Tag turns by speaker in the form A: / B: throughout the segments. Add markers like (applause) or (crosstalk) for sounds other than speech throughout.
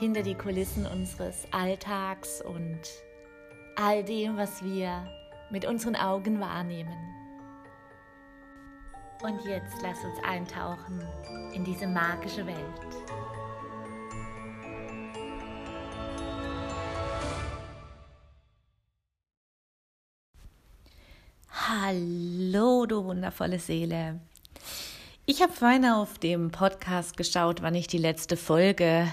A: Hinter die Kulissen unseres Alltags und all dem, was wir mit unseren Augen wahrnehmen. Und jetzt lass uns eintauchen in diese magische Welt. Hallo, du wundervolle Seele. Ich habe vorhin auf dem Podcast geschaut, wann ich die letzte Folge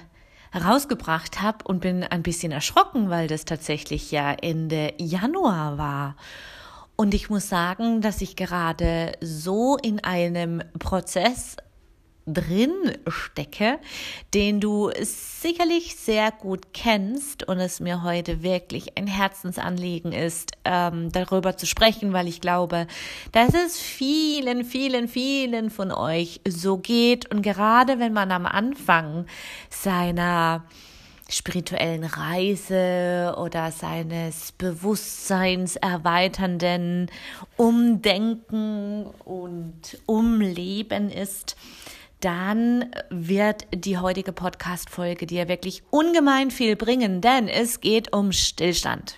A: herausgebracht habe und bin ein bisschen erschrocken, weil das tatsächlich ja Ende Januar war. Und ich muss sagen, dass ich gerade so in einem Prozess drin stecke, den du sicherlich sehr gut kennst und es mir heute wirklich ein Herzensanliegen ist, ähm, darüber zu sprechen, weil ich glaube, dass es vielen, vielen, vielen von euch so geht. Und gerade wenn man am Anfang seiner spirituellen Reise oder seines Bewusstseins erweiternden Umdenken und Umleben ist, dann wird die heutige Podcast-Folge dir wirklich ungemein viel bringen, denn es geht um Stillstand.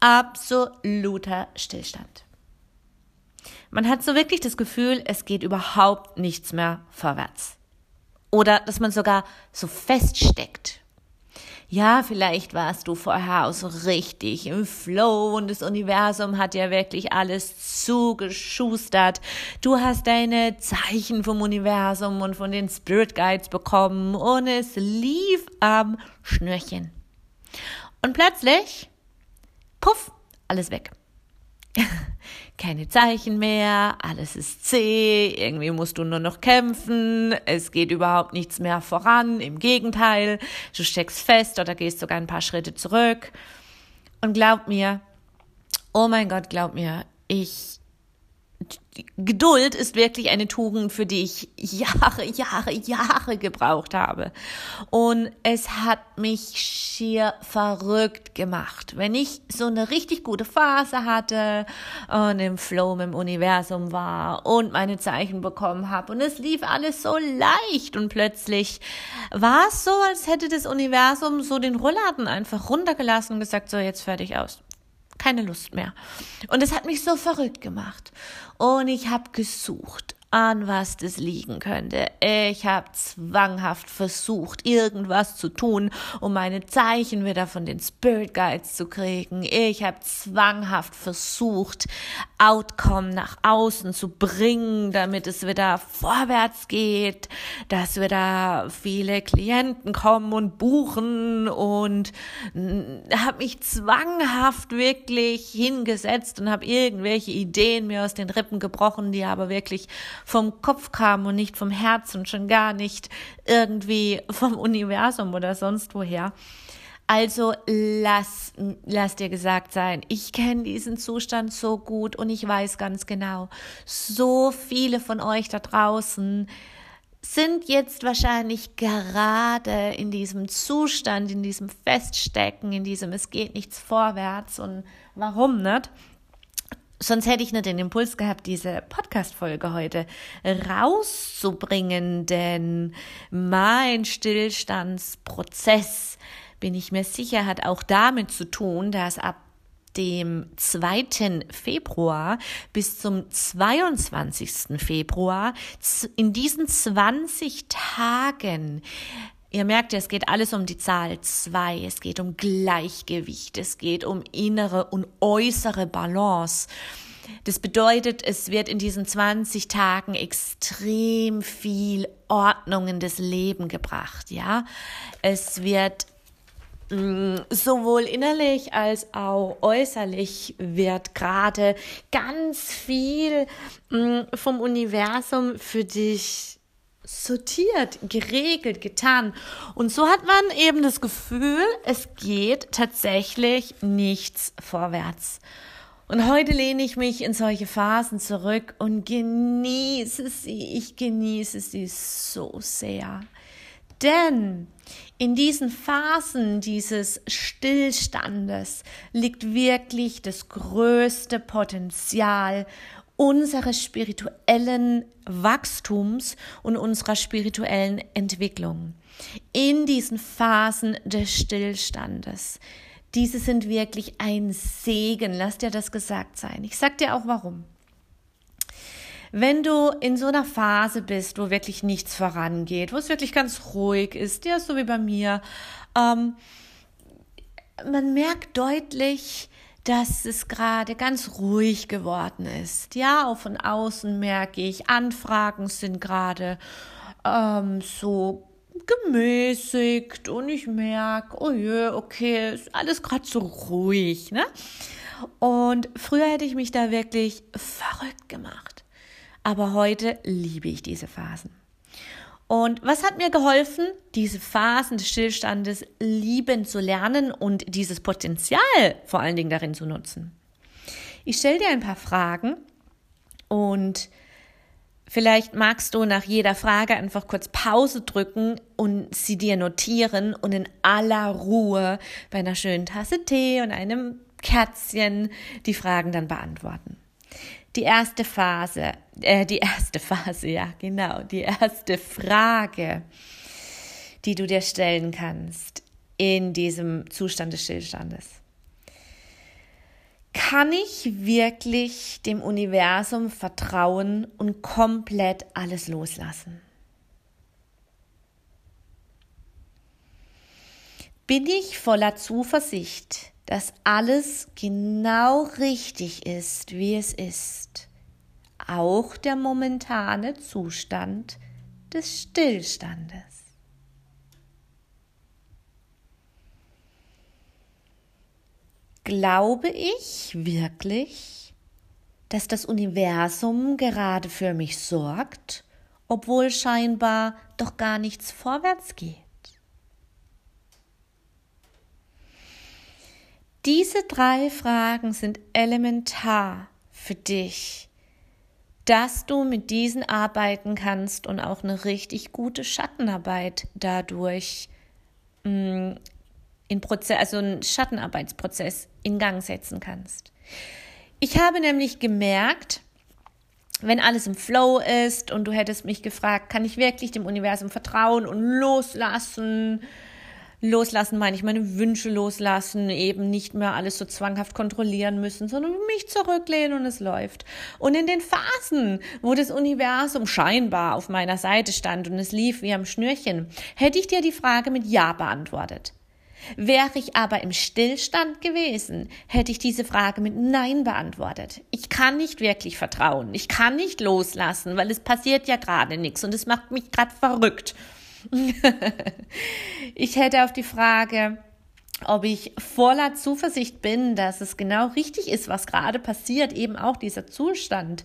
A: Absoluter Stillstand. Man hat so wirklich das Gefühl, es geht überhaupt nichts mehr vorwärts. Oder dass man sogar so feststeckt ja, vielleicht warst du vorher auch so richtig im Flow und das Universum hat ja wirklich alles zugeschustert. Du hast deine Zeichen vom Universum und von den Spirit Guides bekommen und es lief am Schnürchen. Und plötzlich, puff, alles weg. (laughs) keine Zeichen mehr, alles ist zäh, irgendwie musst du nur noch kämpfen, es geht überhaupt nichts mehr voran, im Gegenteil, du steckst fest oder gehst sogar ein paar Schritte zurück. Und glaub mir, oh mein Gott, glaub mir, ich Geduld ist wirklich eine Tugend, für die ich Jahre, Jahre, Jahre gebraucht habe. Und es hat mich schier verrückt gemacht. Wenn ich so eine richtig gute Phase hatte und im Flow im Universum war und meine Zeichen bekommen habe und es lief alles so leicht und plötzlich war es so, als hätte das Universum so den Rollladen einfach runtergelassen und gesagt, so jetzt fertig aus keine Lust mehr. Und es hat mich so verrückt gemacht. Und ich habe gesucht an was das liegen könnte. Ich habe zwanghaft versucht, irgendwas zu tun, um meine Zeichen wieder von den Spirit Guides zu kriegen. Ich habe zwanghaft versucht, Outcome nach außen zu bringen, damit es wieder vorwärts geht, dass wieder viele Klienten kommen und buchen und habe mich zwanghaft wirklich hingesetzt und habe irgendwelche Ideen mir aus den Rippen gebrochen, die aber wirklich vom Kopf kam und nicht vom Herz und schon gar nicht irgendwie vom Universum oder sonst woher. Also lass, lass dir gesagt sein, ich kenne diesen Zustand so gut und ich weiß ganz genau, so viele von euch da draußen sind jetzt wahrscheinlich gerade in diesem Zustand, in diesem Feststecken, in diesem es geht nichts vorwärts und warum nicht? Sonst hätte ich nicht den Impuls gehabt, diese Podcast-Folge heute rauszubringen, denn mein Stillstandsprozess, bin ich mir sicher, hat auch damit zu tun, dass ab dem 2. Februar bis zum 22. Februar in diesen 20 Tagen Ihr merkt ja, es geht alles um die Zahl zwei. Es geht um Gleichgewicht. Es geht um innere und äußere Balance. Das bedeutet, es wird in diesen 20 Tagen extrem viel Ordnung in das Leben gebracht, ja. Es wird mm, sowohl innerlich als auch äußerlich wird gerade ganz viel mm, vom Universum für dich sortiert, geregelt, getan. Und so hat man eben das Gefühl, es geht tatsächlich nichts vorwärts. Und heute lehne ich mich in solche Phasen zurück und genieße sie. Ich genieße sie so sehr. Denn in diesen Phasen dieses Stillstandes liegt wirklich das größte Potenzial unseres spirituellen Wachstums und unserer spirituellen Entwicklung. In diesen Phasen des Stillstandes. Diese sind wirklich ein Segen. Lass dir das gesagt sein. Ich sag dir auch warum. Wenn du in so einer Phase bist, wo wirklich nichts vorangeht, wo es wirklich ganz ruhig ist, ja, so wie bei mir, ähm, man merkt deutlich, dass es gerade ganz ruhig geworden ist. Ja, auch von außen merke ich, Anfragen sind gerade ähm, so gemäßigt und ich merke, oh je, okay, ist alles gerade so ruhig, ne? Und früher hätte ich mich da wirklich verrückt gemacht. Aber heute liebe ich diese Phasen. Und was hat mir geholfen, diese Phasen des Stillstandes lieben zu lernen und dieses Potenzial vor allen Dingen darin zu nutzen? Ich stelle dir ein paar Fragen und vielleicht magst du nach jeder Frage einfach kurz Pause drücken und sie dir notieren und in aller Ruhe bei einer schönen Tasse Tee und einem Kerzchen die Fragen dann beantworten die erste Phase, äh, die erste Phase, ja, genau, die erste Frage, die du dir stellen kannst in diesem Zustand des Stillstandes. Kann ich wirklich dem Universum vertrauen und komplett alles loslassen? Bin ich voller Zuversicht, dass alles genau richtig ist, wie es ist. Auch der momentane Zustand des Stillstandes. Glaube ich wirklich, dass das Universum gerade für mich sorgt, obwohl scheinbar doch gar nichts vorwärts geht? Diese drei Fragen sind elementar für dich, dass du mit diesen arbeiten kannst und auch eine richtig gute Schattenarbeit dadurch mm, in Prozess, also einen Schattenarbeitsprozess in Gang setzen kannst. Ich habe nämlich gemerkt, wenn alles im Flow ist und du hättest mich gefragt, kann ich wirklich dem Universum vertrauen und loslassen? Loslassen meine ich meine Wünsche loslassen, eben nicht mehr alles so zwanghaft kontrollieren müssen, sondern mich zurücklehnen und es läuft. Und in den Phasen, wo das Universum scheinbar auf meiner Seite stand und es lief wie am Schnürchen, hätte ich dir die Frage mit Ja beantwortet. Wäre ich aber im Stillstand gewesen, hätte ich diese Frage mit Nein beantwortet. Ich kann nicht wirklich vertrauen. Ich kann nicht loslassen, weil es passiert ja gerade nichts und es macht mich gerade verrückt. (laughs) ich hätte auf die Frage, ob ich voller Zuversicht bin, dass es genau richtig ist, was gerade passiert, eben auch dieser Zustand,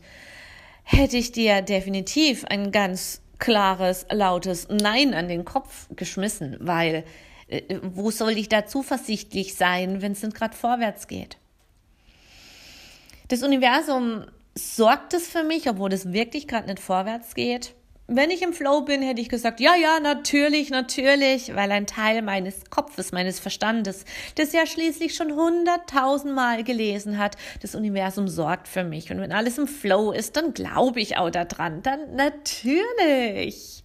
A: hätte ich dir definitiv ein ganz klares, lautes Nein an den Kopf geschmissen, weil äh, wo soll ich da zuversichtlich sein, wenn es nicht gerade vorwärts geht? Das Universum sorgt es für mich, obwohl es wirklich gerade nicht vorwärts geht wenn ich im Flow bin, hätte ich gesagt, ja, ja, natürlich, natürlich, weil ein Teil meines Kopfes, meines Verstandes, das ja schließlich schon hunderttausendmal gelesen hat, das Universum sorgt für mich. Und wenn alles im Flow ist, dann glaube ich auch daran. Dann natürlich.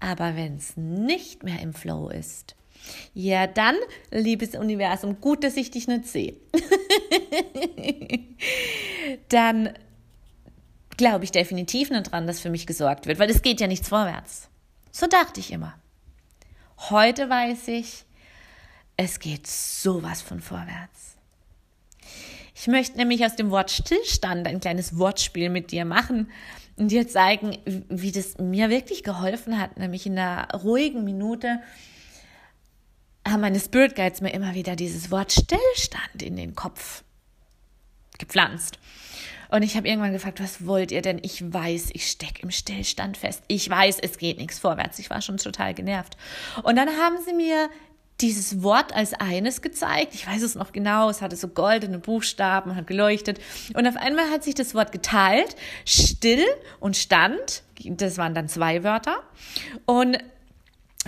A: Aber wenn es nicht mehr im Flow ist, ja, dann, liebes Universum, gut, dass ich dich nicht sehe. (laughs) dann glaube ich definitiv nicht dran, dass für mich gesorgt wird, weil es geht ja nichts vorwärts. So dachte ich immer. Heute weiß ich, es geht sowas von vorwärts. Ich möchte nämlich aus dem Wort Stillstand ein kleines Wortspiel mit dir machen und dir zeigen, wie das mir wirklich geholfen hat. Nämlich in einer ruhigen Minute haben meine Spirit Guides mir immer wieder dieses Wort Stillstand in den Kopf gepflanzt. Und ich habe irgendwann gefragt, was wollt ihr denn? Ich weiß, ich stecke im Stillstand fest. Ich weiß, es geht nichts vorwärts. Ich war schon total genervt. Und dann haben sie mir dieses Wort als eines gezeigt. Ich weiß es noch genau. Es hatte so goldene Buchstaben, hat geleuchtet. Und auf einmal hat sich das Wort geteilt. Still und Stand. Das waren dann zwei Wörter. Und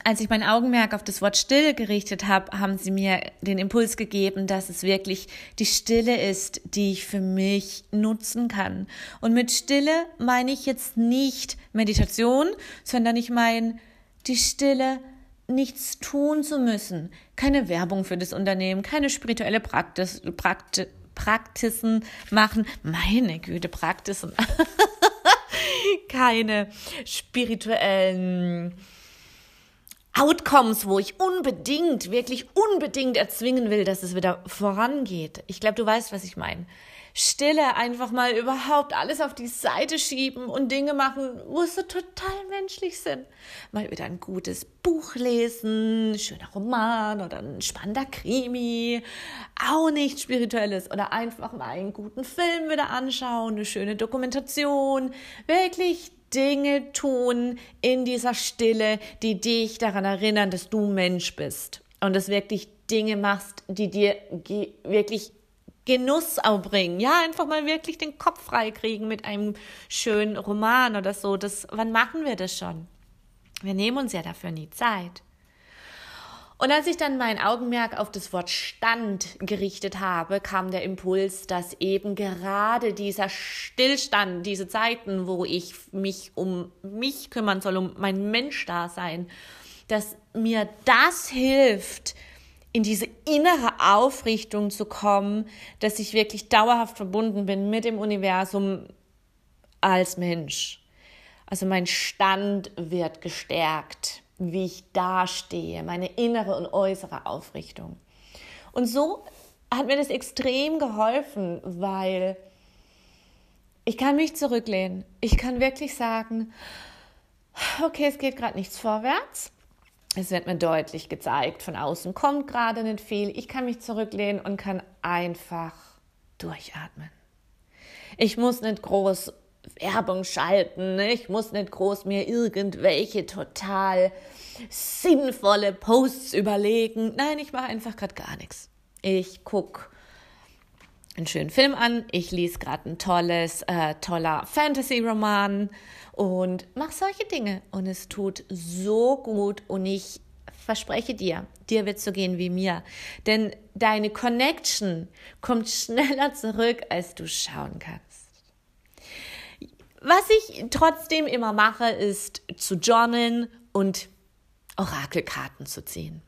A: als ich mein Augenmerk auf das Wort Stille gerichtet habe, haben sie mir den Impuls gegeben, dass es wirklich die Stille ist, die ich für mich nutzen kann. Und mit Stille meine ich jetzt nicht Meditation, sondern ich meine die Stille, nichts tun zu müssen. Keine Werbung für das Unternehmen, keine spirituelle Praxis, Prakti Praktisen machen. Meine Güte, Praktisen. (laughs) keine spirituellen Outcomes, wo ich unbedingt, wirklich unbedingt erzwingen will, dass es wieder vorangeht. Ich glaube, du weißt, was ich meine. Stille einfach mal überhaupt alles auf die Seite schieben und Dinge machen, wo es so total menschlich sind. Mal wieder ein gutes Buch lesen, schöner Roman oder ein spannender Krimi, auch nicht spirituelles oder einfach mal einen guten Film wieder anschauen, eine schöne Dokumentation, wirklich Dinge tun in dieser Stille, die dich daran erinnern, dass du Mensch bist und dass wirklich Dinge machst, die dir wirklich Genuss auch bringen. Ja, einfach mal wirklich den Kopf frei kriegen mit einem schönen Roman oder so. Das, wann machen wir das schon? Wir nehmen uns ja dafür nie Zeit. Und als ich dann mein Augenmerk auf das Wort Stand gerichtet habe, kam der Impuls, dass eben gerade dieser Stillstand, diese Zeiten, wo ich mich um mich kümmern soll, um mein Menschdasein, dass mir das hilft, in diese innere Aufrichtung zu kommen, dass ich wirklich dauerhaft verbunden bin mit dem Universum als Mensch. Also mein Stand wird gestärkt wie ich dastehe, meine innere und äußere Aufrichtung. Und so hat mir das extrem geholfen, weil ich kann mich zurücklehnen. Ich kann wirklich sagen, okay, es geht gerade nichts vorwärts. Es wird mir deutlich gezeigt, von außen kommt gerade nicht viel. Ich kann mich zurücklehnen und kann einfach durchatmen. Ich muss nicht groß Werbung schalten. Ne? Ich muss nicht groß mir irgendwelche total sinnvolle Posts überlegen. Nein, ich mache einfach gerade gar nichts. Ich gucke einen schönen Film an, ich lese gerade ein tolles, äh, toller Fantasy-Roman und mache solche Dinge. Und es tut so gut und ich verspreche dir, dir wird so gehen wie mir. Denn deine Connection kommt (laughs) schneller zurück, als du schauen kannst. Was ich trotzdem immer mache, ist zu journalen und Orakelkarten zu ziehen.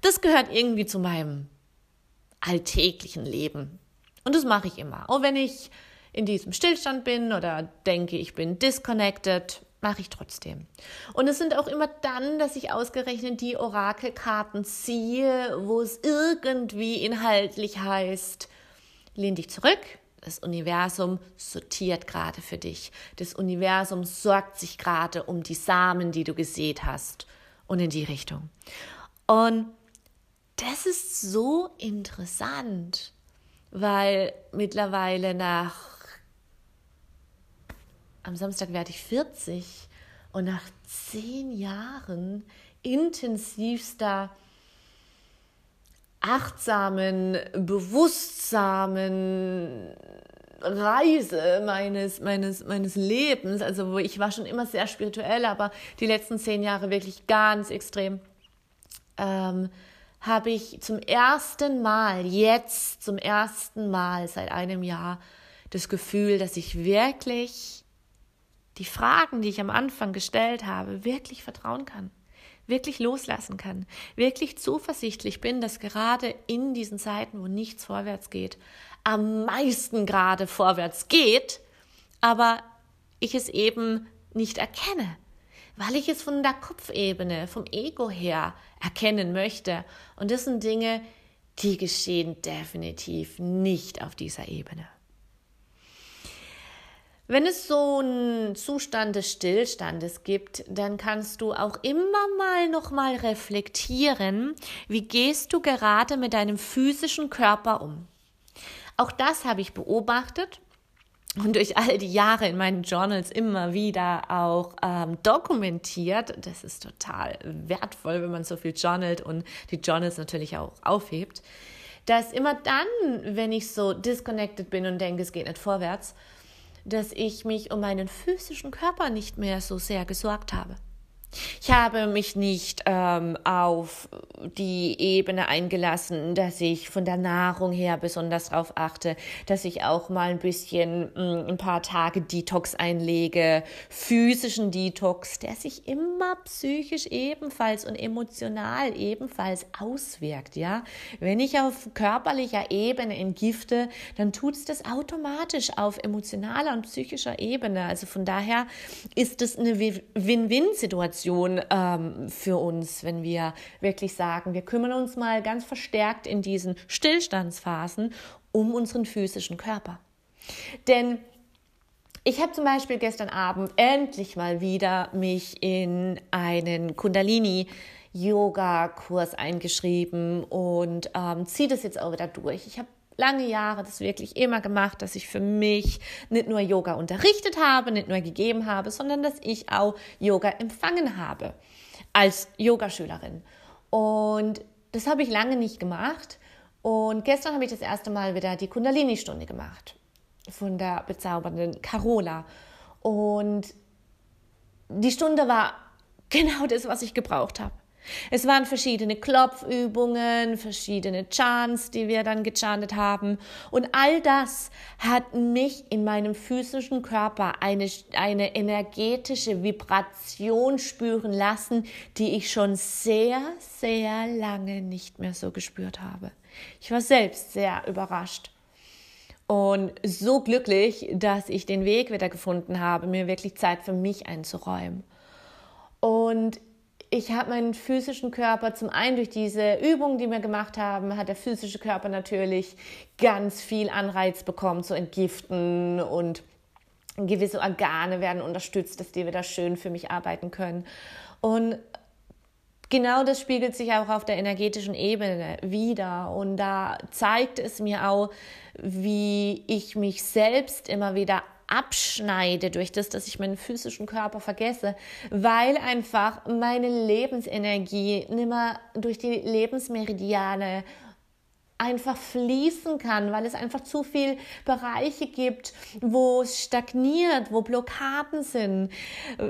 A: Das gehört irgendwie zu meinem alltäglichen Leben. Und das mache ich immer. Auch wenn ich in diesem Stillstand bin oder denke, ich bin disconnected, mache ich trotzdem. Und es sind auch immer dann, dass ich ausgerechnet die Orakelkarten ziehe, wo es irgendwie inhaltlich heißt, lehn dich zurück, das Universum sortiert gerade für dich. Das Universum sorgt sich gerade um die Samen, die du gesät hast und in die Richtung. Und das ist so interessant, weil mittlerweile nach am Samstag werde ich 40 und nach zehn Jahren intensivster achtsamen, bewusstsamen Reise meines, meines, meines Lebens, also wo ich war schon immer sehr spirituell, aber die letzten zehn Jahre wirklich ganz extrem, ähm, habe ich zum ersten Mal, jetzt zum ersten Mal seit einem Jahr, das Gefühl, dass ich wirklich die Fragen, die ich am Anfang gestellt habe, wirklich vertrauen kann wirklich loslassen kann, wirklich zuversichtlich bin, dass gerade in diesen Zeiten, wo nichts vorwärts geht, am meisten gerade vorwärts geht, aber ich es eben nicht erkenne, weil ich es von der Kopfebene, vom Ego her erkennen möchte. Und das sind Dinge, die geschehen definitiv nicht auf dieser Ebene. Wenn es so einen Zustand des Stillstandes gibt, dann kannst du auch immer mal noch mal reflektieren, wie gehst du gerade mit deinem physischen Körper um? Auch das habe ich beobachtet und durch all die Jahre in meinen Journals immer wieder auch ähm, dokumentiert. Das ist total wertvoll, wenn man so viel journalt und die Journals natürlich auch aufhebt. Dass immer dann, wenn ich so disconnected bin und denke, es geht nicht vorwärts, dass ich mich um meinen physischen Körper nicht mehr so sehr gesorgt habe. Ich habe mich nicht ähm, auf die Ebene eingelassen, dass ich von der Nahrung her besonders darauf achte, dass ich auch mal ein bisschen mh, mm, ein paar Tage Detox einlege, physischen Detox, der sich immer psychisch ebenfalls und emotional ebenfalls auswirkt. Ja, wenn ich auf körperlicher Ebene entgifte, dann tut es das automatisch auf emotionaler und psychischer Ebene. Also von daher ist es eine Win-Win-Situation Situation ähm, für uns, wenn wir wirklich sagen, wir kümmern uns mal ganz verstärkt in diesen Stillstandsphasen um unseren physischen Körper. Denn ich habe zum Beispiel gestern Abend endlich mal wieder mich in einen Kundalini Yoga-Kurs eingeschrieben und ähm, ziehe das jetzt auch wieder durch. Ich habe lange Jahre das wirklich immer gemacht, dass ich für mich nicht nur Yoga unterrichtet habe, nicht nur gegeben habe, sondern dass ich auch Yoga empfangen habe als Yogaschülerin. Und das habe ich lange nicht gemacht. Und gestern habe ich das erste Mal wieder die Kundalini-Stunde gemacht von der bezaubernden Carola. Und die Stunde war genau das, was ich gebraucht habe. Es waren verschiedene Klopfübungen, verschiedene Chants, die wir dann gechantet haben. Und all das hat mich in meinem physischen Körper eine, eine energetische Vibration spüren lassen, die ich schon sehr, sehr lange nicht mehr so gespürt habe. Ich war selbst sehr überrascht und so glücklich, dass ich den Weg wieder gefunden habe, mir wirklich Zeit für mich einzuräumen. Und ich habe meinen physischen Körper zum einen durch diese Übungen, die wir gemacht haben, hat der physische Körper natürlich ganz viel Anreiz bekommen zu entgiften und gewisse Organe werden unterstützt, dass die wieder schön für mich arbeiten können. Und genau das spiegelt sich auch auf der energetischen Ebene wieder. Und da zeigt es mir auch, wie ich mich selbst immer wieder abschneide durch das, dass ich meinen physischen Körper vergesse, weil einfach meine Lebensenergie nimmer durch die Lebensmeridiane einfach fließen kann, weil es einfach zu viel Bereiche gibt, wo es stagniert, wo Blockaden sind.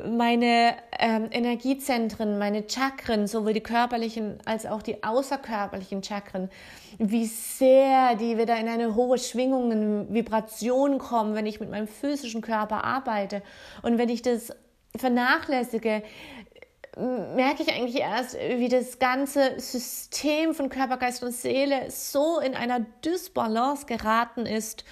A: Meine ähm, Energiezentren, meine Chakren, sowohl die körperlichen als auch die außerkörperlichen Chakren, wie sehr die wieder in eine hohe Schwingung, in Vibration kommen, wenn ich mit meinem physischen Körper arbeite. Und wenn ich das vernachlässige, merke ich eigentlich erst, wie das ganze System von Körper, Geist und Seele so in einer Dysbalance geraten ist.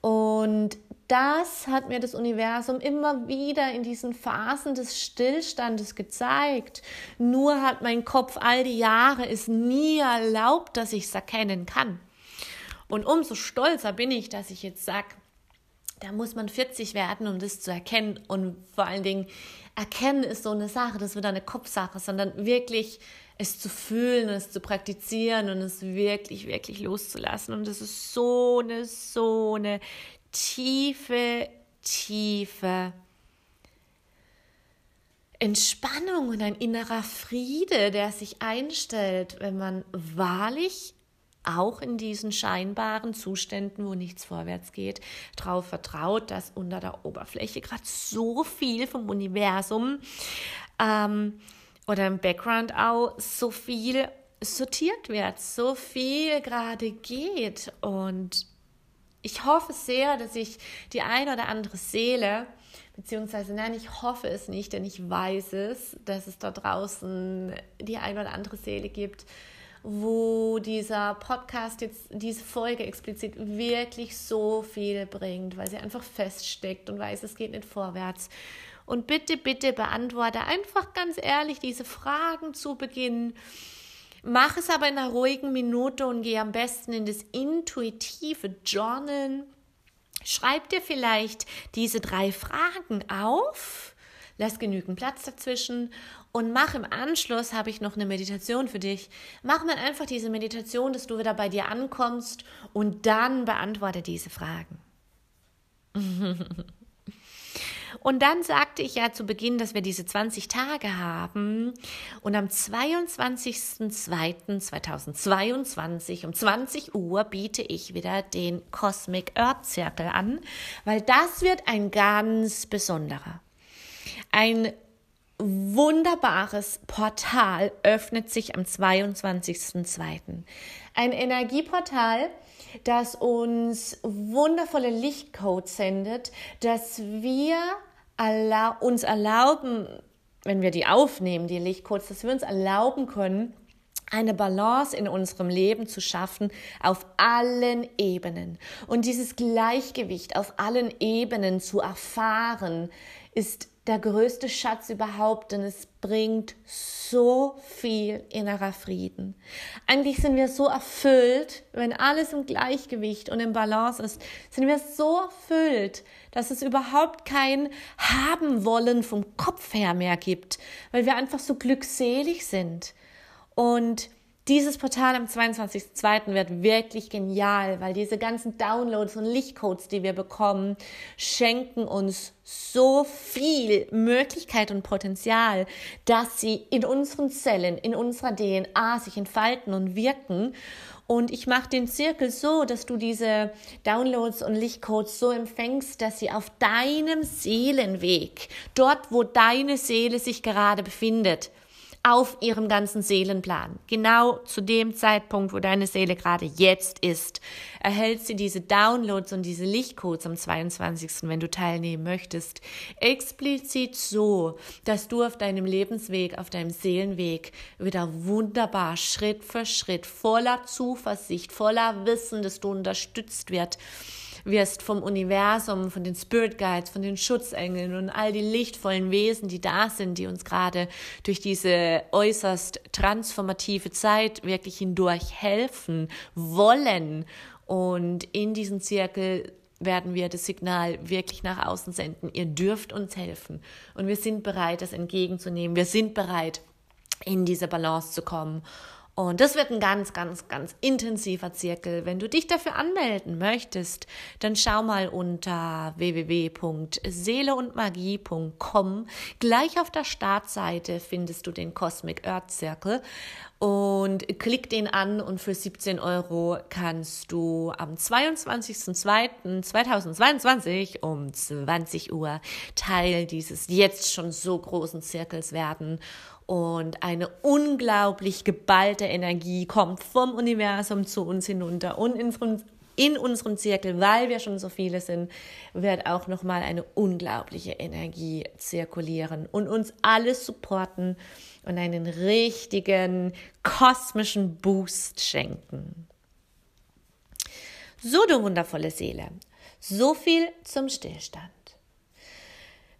A: Und das hat mir das Universum immer wieder in diesen Phasen des Stillstandes gezeigt. Nur hat mein Kopf all die Jahre es nie erlaubt, dass ich es erkennen kann. Und umso stolzer bin ich, dass ich jetzt sage, da muss man 40 werden, um das zu erkennen. Und vor allen Dingen, erkennen ist so eine Sache, das wird eine Kopfsache, sondern wirklich es zu fühlen, es zu praktizieren und es wirklich, wirklich loszulassen. Und das ist so eine, so eine tiefe, tiefe Entspannung und ein innerer Friede, der sich einstellt, wenn man wahrlich auch in diesen scheinbaren Zuständen, wo nichts vorwärts geht, darauf vertraut, dass unter der Oberfläche gerade so viel vom Universum ähm, oder im Background auch so viel sortiert wird, so viel gerade geht. Und ich hoffe sehr, dass ich die eine oder andere Seele, beziehungsweise nein, ich hoffe es nicht, denn ich weiß es, dass es da draußen die eine oder andere Seele gibt, wo dieser Podcast jetzt, diese Folge explizit wirklich so viel bringt, weil sie einfach feststeckt und weiß, es geht nicht vorwärts. Und bitte, bitte beantworte einfach ganz ehrlich diese Fragen zu Beginn. Mach es aber in einer ruhigen Minute und geh am besten in das intuitive Journalen. Schreib dir vielleicht diese drei Fragen auf. Lass genügend Platz dazwischen und mach im Anschluss, habe ich noch eine Meditation für dich. Mach mal einfach diese Meditation, dass du wieder bei dir ankommst und dann beantworte diese Fragen. (laughs) Und dann sagte ich ja zu Beginn, dass wir diese 20 Tage haben. Und am 22.02.2022 um 20 Uhr biete ich wieder den Cosmic Earth Circle an, weil das wird ein ganz besonderer. Ein wunderbares Portal öffnet sich am 22.02. Ein Energieportal, das uns wundervolle Lichtcodes sendet, dass wir uns erlauben, wenn wir die aufnehmen, die Lichtcodes, dass wir uns erlauben können, eine Balance in unserem Leben zu schaffen auf allen Ebenen. Und dieses Gleichgewicht auf allen Ebenen zu erfahren, ist der größte Schatz überhaupt, denn es bringt so viel innerer Frieden. Eigentlich sind wir so erfüllt, wenn alles im Gleichgewicht und im Balance ist, sind wir so erfüllt, dass es überhaupt kein Haben wollen vom Kopf her mehr gibt, weil wir einfach so glückselig sind. Und dieses Portal am 22.02. wird wirklich genial, weil diese ganzen Downloads und Lichtcodes, die wir bekommen, schenken uns so viel Möglichkeit und Potenzial, dass sie in unseren Zellen, in unserer DNA sich entfalten und wirken. Und ich mache den Zirkel so, dass du diese Downloads und Lichtcodes so empfängst, dass sie auf deinem Seelenweg, dort wo deine Seele sich gerade befindet, auf ihrem ganzen Seelenplan. Genau zu dem Zeitpunkt, wo deine Seele gerade jetzt ist, erhält sie diese Downloads und diese Lichtcodes am 22., wenn du teilnehmen möchtest, explizit so, dass du auf deinem Lebensweg, auf deinem Seelenweg wieder wunderbar Schritt für Schritt voller Zuversicht, voller Wissen, dass du unterstützt wird, wirst vom Universum, von den Spirit Guides, von den Schutzengeln und all die lichtvollen Wesen, die da sind, die uns gerade durch diese äußerst transformative Zeit wirklich hindurch helfen wollen. Und in diesen Zirkel werden wir das Signal wirklich nach außen senden. Ihr dürft uns helfen. Und wir sind bereit, das entgegenzunehmen. Wir sind bereit, in diese Balance zu kommen. Und das wird ein ganz, ganz, ganz intensiver Zirkel. Wenn du dich dafür anmelden möchtest, dann schau mal unter www.seeleundmagie.com. Gleich auf der Startseite findest du den Cosmic Earth Circle und klick den an und für 17 Euro kannst du am 22.02.2022 um 20 Uhr Teil dieses jetzt schon so großen Zirkels werden und eine unglaublich geballte Energie kommt vom Universum zu uns hinunter und in unserem, in unserem Zirkel, weil wir schon so viele sind, wird auch nochmal eine unglaubliche Energie zirkulieren und uns alles supporten und einen richtigen kosmischen Boost schenken. So, du wundervolle Seele, so viel zum Stillstand.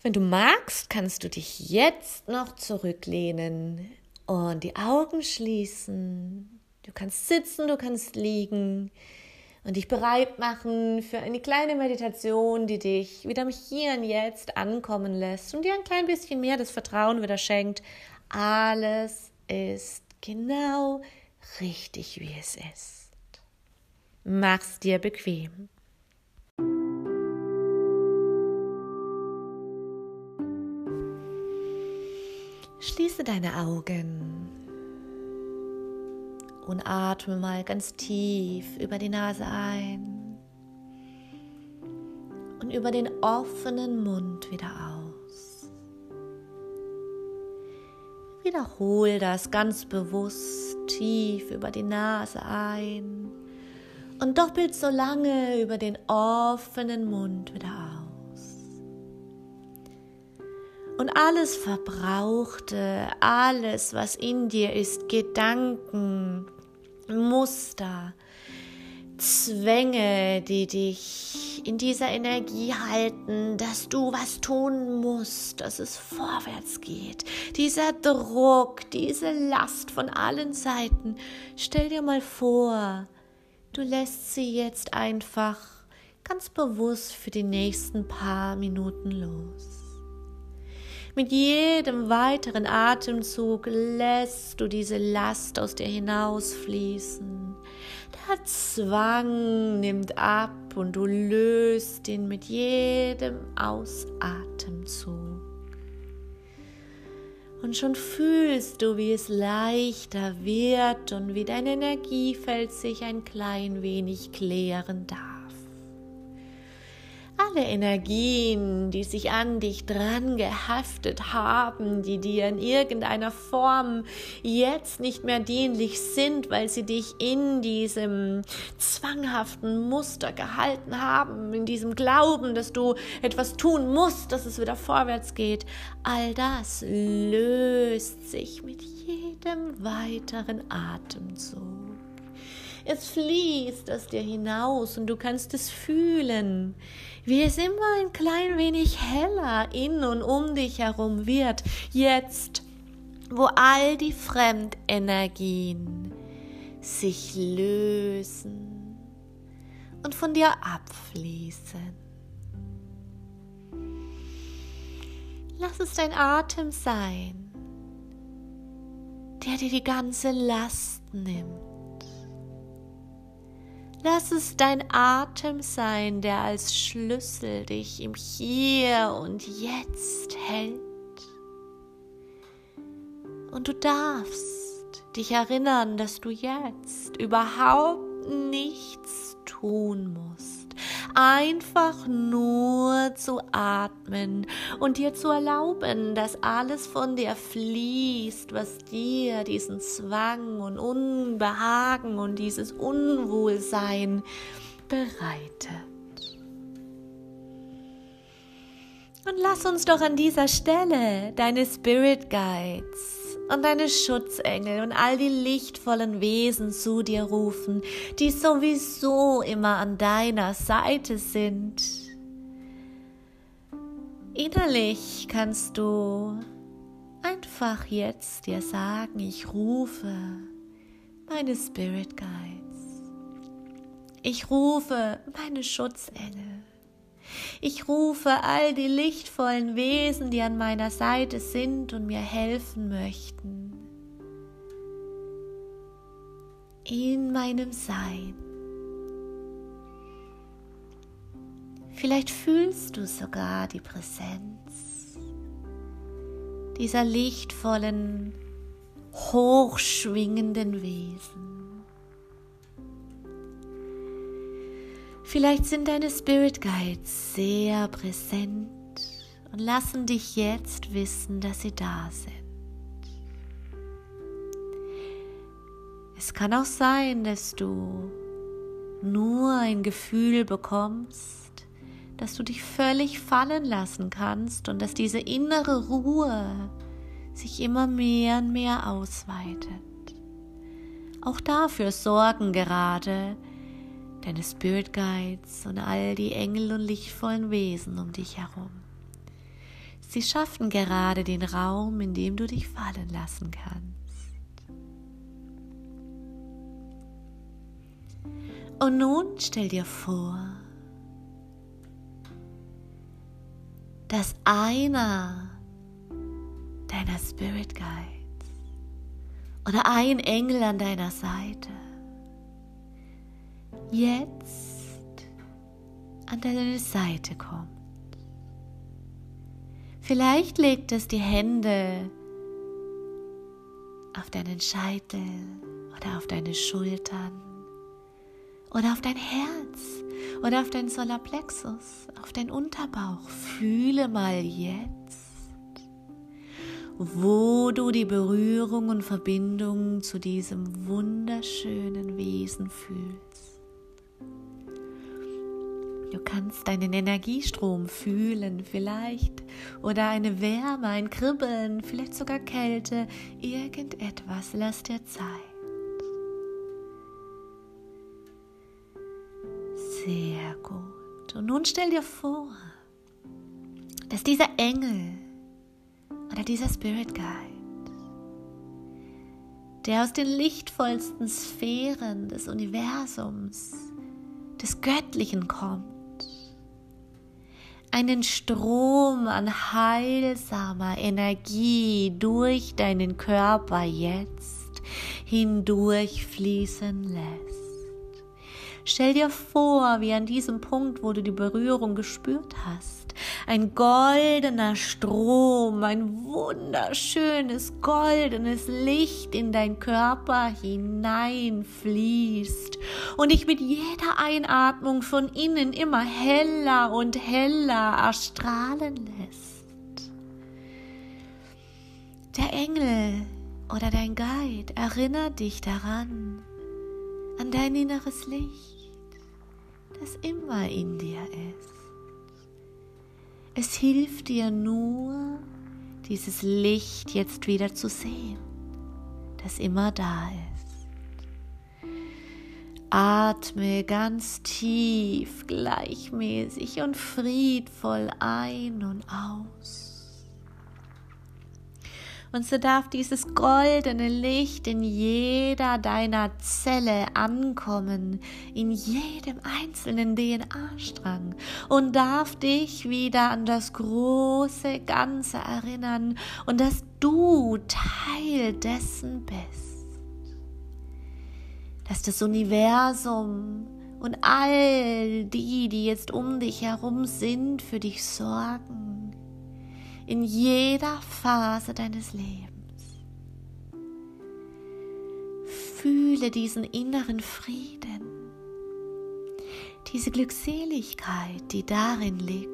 A: Wenn du magst, kannst du dich jetzt noch zurücklehnen und die Augen schließen. Du kannst sitzen, du kannst liegen und dich bereit machen für eine kleine Meditation, die dich wieder Hier und Jetzt ankommen lässt und dir ein klein bisschen mehr das Vertrauen wieder schenkt. Alles ist genau richtig, wie es ist. Mach's dir bequem. Schließe deine Augen und atme mal ganz tief über die Nase ein und über den offenen Mund wieder aus. Wiederhol das ganz bewusst tief über die Nase ein und doppelt so lange über den offenen Mund wieder aus und alles Verbrauchte, alles, was in dir ist, Gedanken, Muster, Zwänge, die dich in dieser Energie halten, dass du was tun musst, dass es vorwärts geht. Dieser Druck, diese Last von allen Seiten. Stell dir mal vor, du lässt sie jetzt einfach ganz bewusst für die nächsten paar Minuten los. Mit jedem weiteren Atemzug lässt du diese Last aus dir hinausfließen. Der Zwang nimmt ab und du löst ihn mit jedem Ausatemzug. Und schon fühlst du, wie es leichter wird und wie dein Energiefeld sich ein klein wenig klären darf alle Energien, die sich an dich dran gehaftet haben, die dir in irgendeiner Form jetzt nicht mehr dienlich sind, weil sie dich in diesem zwanghaften Muster gehalten haben, in diesem Glauben, dass du etwas tun musst, dass es wieder vorwärts geht, all das löst sich mit jedem weiteren Atemzug. Es fließt aus dir hinaus und du kannst es fühlen, wie es immer ein klein wenig heller in und um dich herum wird. Jetzt, wo all die Fremdenergien sich lösen und von dir abfließen. Lass es dein Atem sein, der dir die ganze Last nimmt. Lass es dein Atem sein, der als Schlüssel dich im Hier und Jetzt hält. Und du darfst dich erinnern, dass du jetzt überhaupt nichts tun musst einfach nur zu atmen und dir zu erlauben, dass alles von dir fließt, was dir diesen Zwang und Unbehagen und dieses Unwohlsein bereitet. Und lass uns doch an dieser Stelle deine Spirit Guides und deine Schutzengel und all die lichtvollen Wesen zu dir rufen, die sowieso immer an deiner Seite sind. Innerlich kannst du einfach jetzt dir sagen, ich rufe meine Spirit Guides. Ich rufe meine Schutzengel. Ich rufe all die lichtvollen Wesen, die an meiner Seite sind und mir helfen möchten. In meinem Sein. Vielleicht fühlst du sogar die Präsenz dieser lichtvollen, hochschwingenden Wesen. Vielleicht sind deine Spirit Guides sehr präsent und lassen dich jetzt wissen, dass sie da sind. Es kann auch sein, dass du nur ein Gefühl bekommst, dass du dich völlig fallen lassen kannst und dass diese innere Ruhe sich immer mehr und mehr ausweitet. Auch dafür sorgen gerade deine Spirit Guides und all die Engel und lichtvollen Wesen um dich herum. Sie schaffen gerade den Raum, in dem du dich fallen lassen kannst. Und nun stell dir vor, dass einer deiner Spirit Guides oder ein Engel an deiner Seite jetzt an deine Seite kommt. Vielleicht legt es die Hände auf deinen Scheitel oder auf deine Schultern oder auf dein Herz oder auf dein Solarplexus, auf dein Unterbauch. Fühle mal jetzt, wo du die Berührung und Verbindung zu diesem wunderschönen Wesen fühlst. Du kannst deinen Energiestrom fühlen vielleicht oder eine Wärme, ein Kribbeln, vielleicht sogar Kälte, irgendetwas. Lass dir Zeit. Sehr gut. Und nun stell dir vor, dass dieser Engel oder dieser Spirit Guide, der aus den lichtvollsten Sphären des Universums, des Göttlichen kommt, einen Strom an heilsamer Energie durch deinen Körper jetzt hindurch fließen lässt. Stell dir vor, wie an diesem Punkt, wo du die Berührung gespürt hast, ein goldener Strom, ein wunderschönes goldenes Licht in dein Körper hineinfließt und dich mit jeder Einatmung von innen immer heller und heller erstrahlen lässt. Der Engel oder dein Guide erinnert dich daran, an dein inneres Licht, das immer in dir ist. Es hilft dir nur, dieses Licht jetzt wieder zu sehen, das immer da ist. Atme ganz tief, gleichmäßig und friedvoll ein und aus. Und so darf dieses goldene Licht in jeder deiner Zelle ankommen, in jedem einzelnen DNA-Strang und darf dich wieder an das große Ganze erinnern und dass du Teil dessen bist. Dass das Universum und all die, die jetzt um dich herum sind, für dich sorgen in jeder Phase deines Lebens. Fühle diesen inneren Frieden, diese Glückseligkeit, die darin liegt.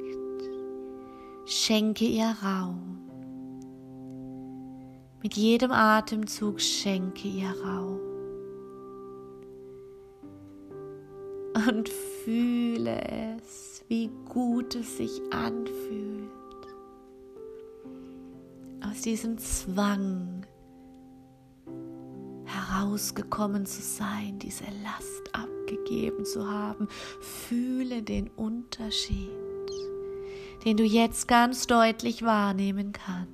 A: Schenke ihr Raum. Mit jedem Atemzug schenke ihr Raum. Und fühle es, wie gut es sich anfühlt aus diesem Zwang herausgekommen zu sein, diese Last abgegeben zu haben. Fühle den Unterschied, den du jetzt ganz deutlich wahrnehmen kannst.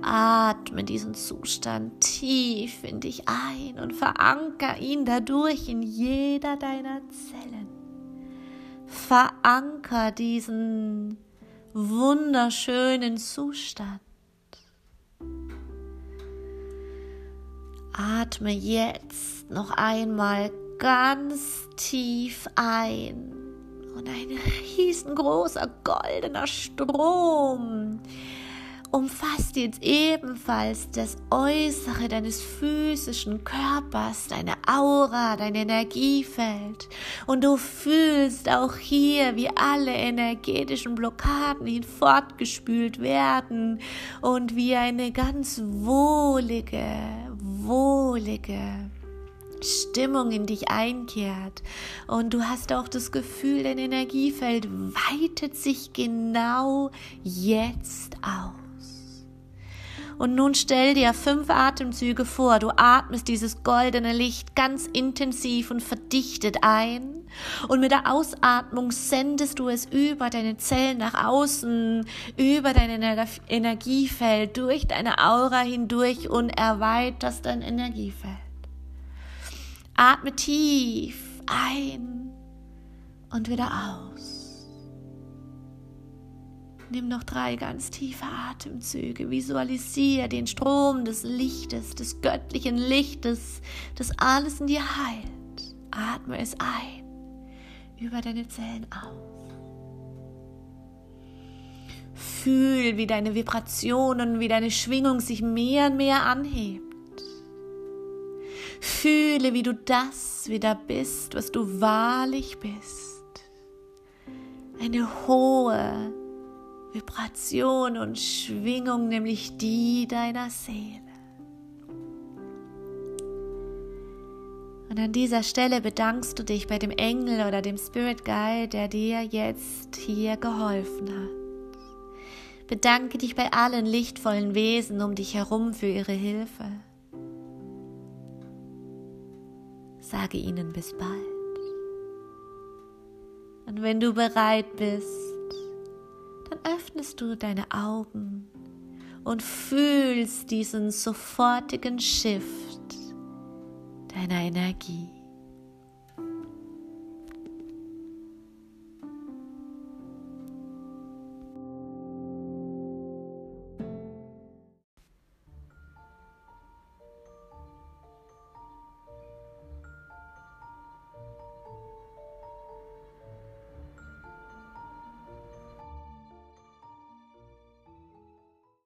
A: Atme diesen Zustand tief in dich ein und veranker ihn dadurch in jeder deiner Zellen. Veranker diesen wunderschönen Zustand. Atme jetzt noch einmal ganz tief ein und ein riesengroßer goldener Strom umfasst jetzt ebenfalls das Äußere deines physischen Körpers, deine Aura, dein Energiefeld. Und du fühlst auch hier, wie alle energetischen Blockaden hinfortgespült werden und wie eine ganz wohlige, wohlige Stimmung in dich einkehrt und du hast auch das Gefühl, dein Energiefeld weitet sich genau jetzt aus. Und nun stell dir fünf Atemzüge vor. Du atmest dieses goldene Licht ganz intensiv und verdichtet ein. Und mit der Ausatmung sendest du es über deine Zellen nach außen, über dein Energiefeld, durch deine Aura hindurch und erweiterst dein Energiefeld. Atme tief ein und wieder aus. Nimm noch drei ganz tiefe Atemzüge. Visualisiere den Strom des Lichtes, des göttlichen Lichtes, das alles in dir heilt. Atme es ein über deine Zellen auf. Fühl, wie deine Vibrationen, wie deine Schwingung sich mehr und mehr anhebt. Fühle, wie du das wieder bist, was du wahrlich bist. Eine hohe, Vibration und Schwingung, nämlich die deiner Seele. Und an dieser Stelle bedankst du dich bei dem Engel oder dem Spirit Guide, der dir jetzt hier geholfen hat. Bedanke dich bei allen lichtvollen Wesen um dich herum für ihre Hilfe. Sage ihnen bis bald. Und wenn du bereit bist, öffnest du deine Augen und fühlst diesen sofortigen Shift deiner Energie.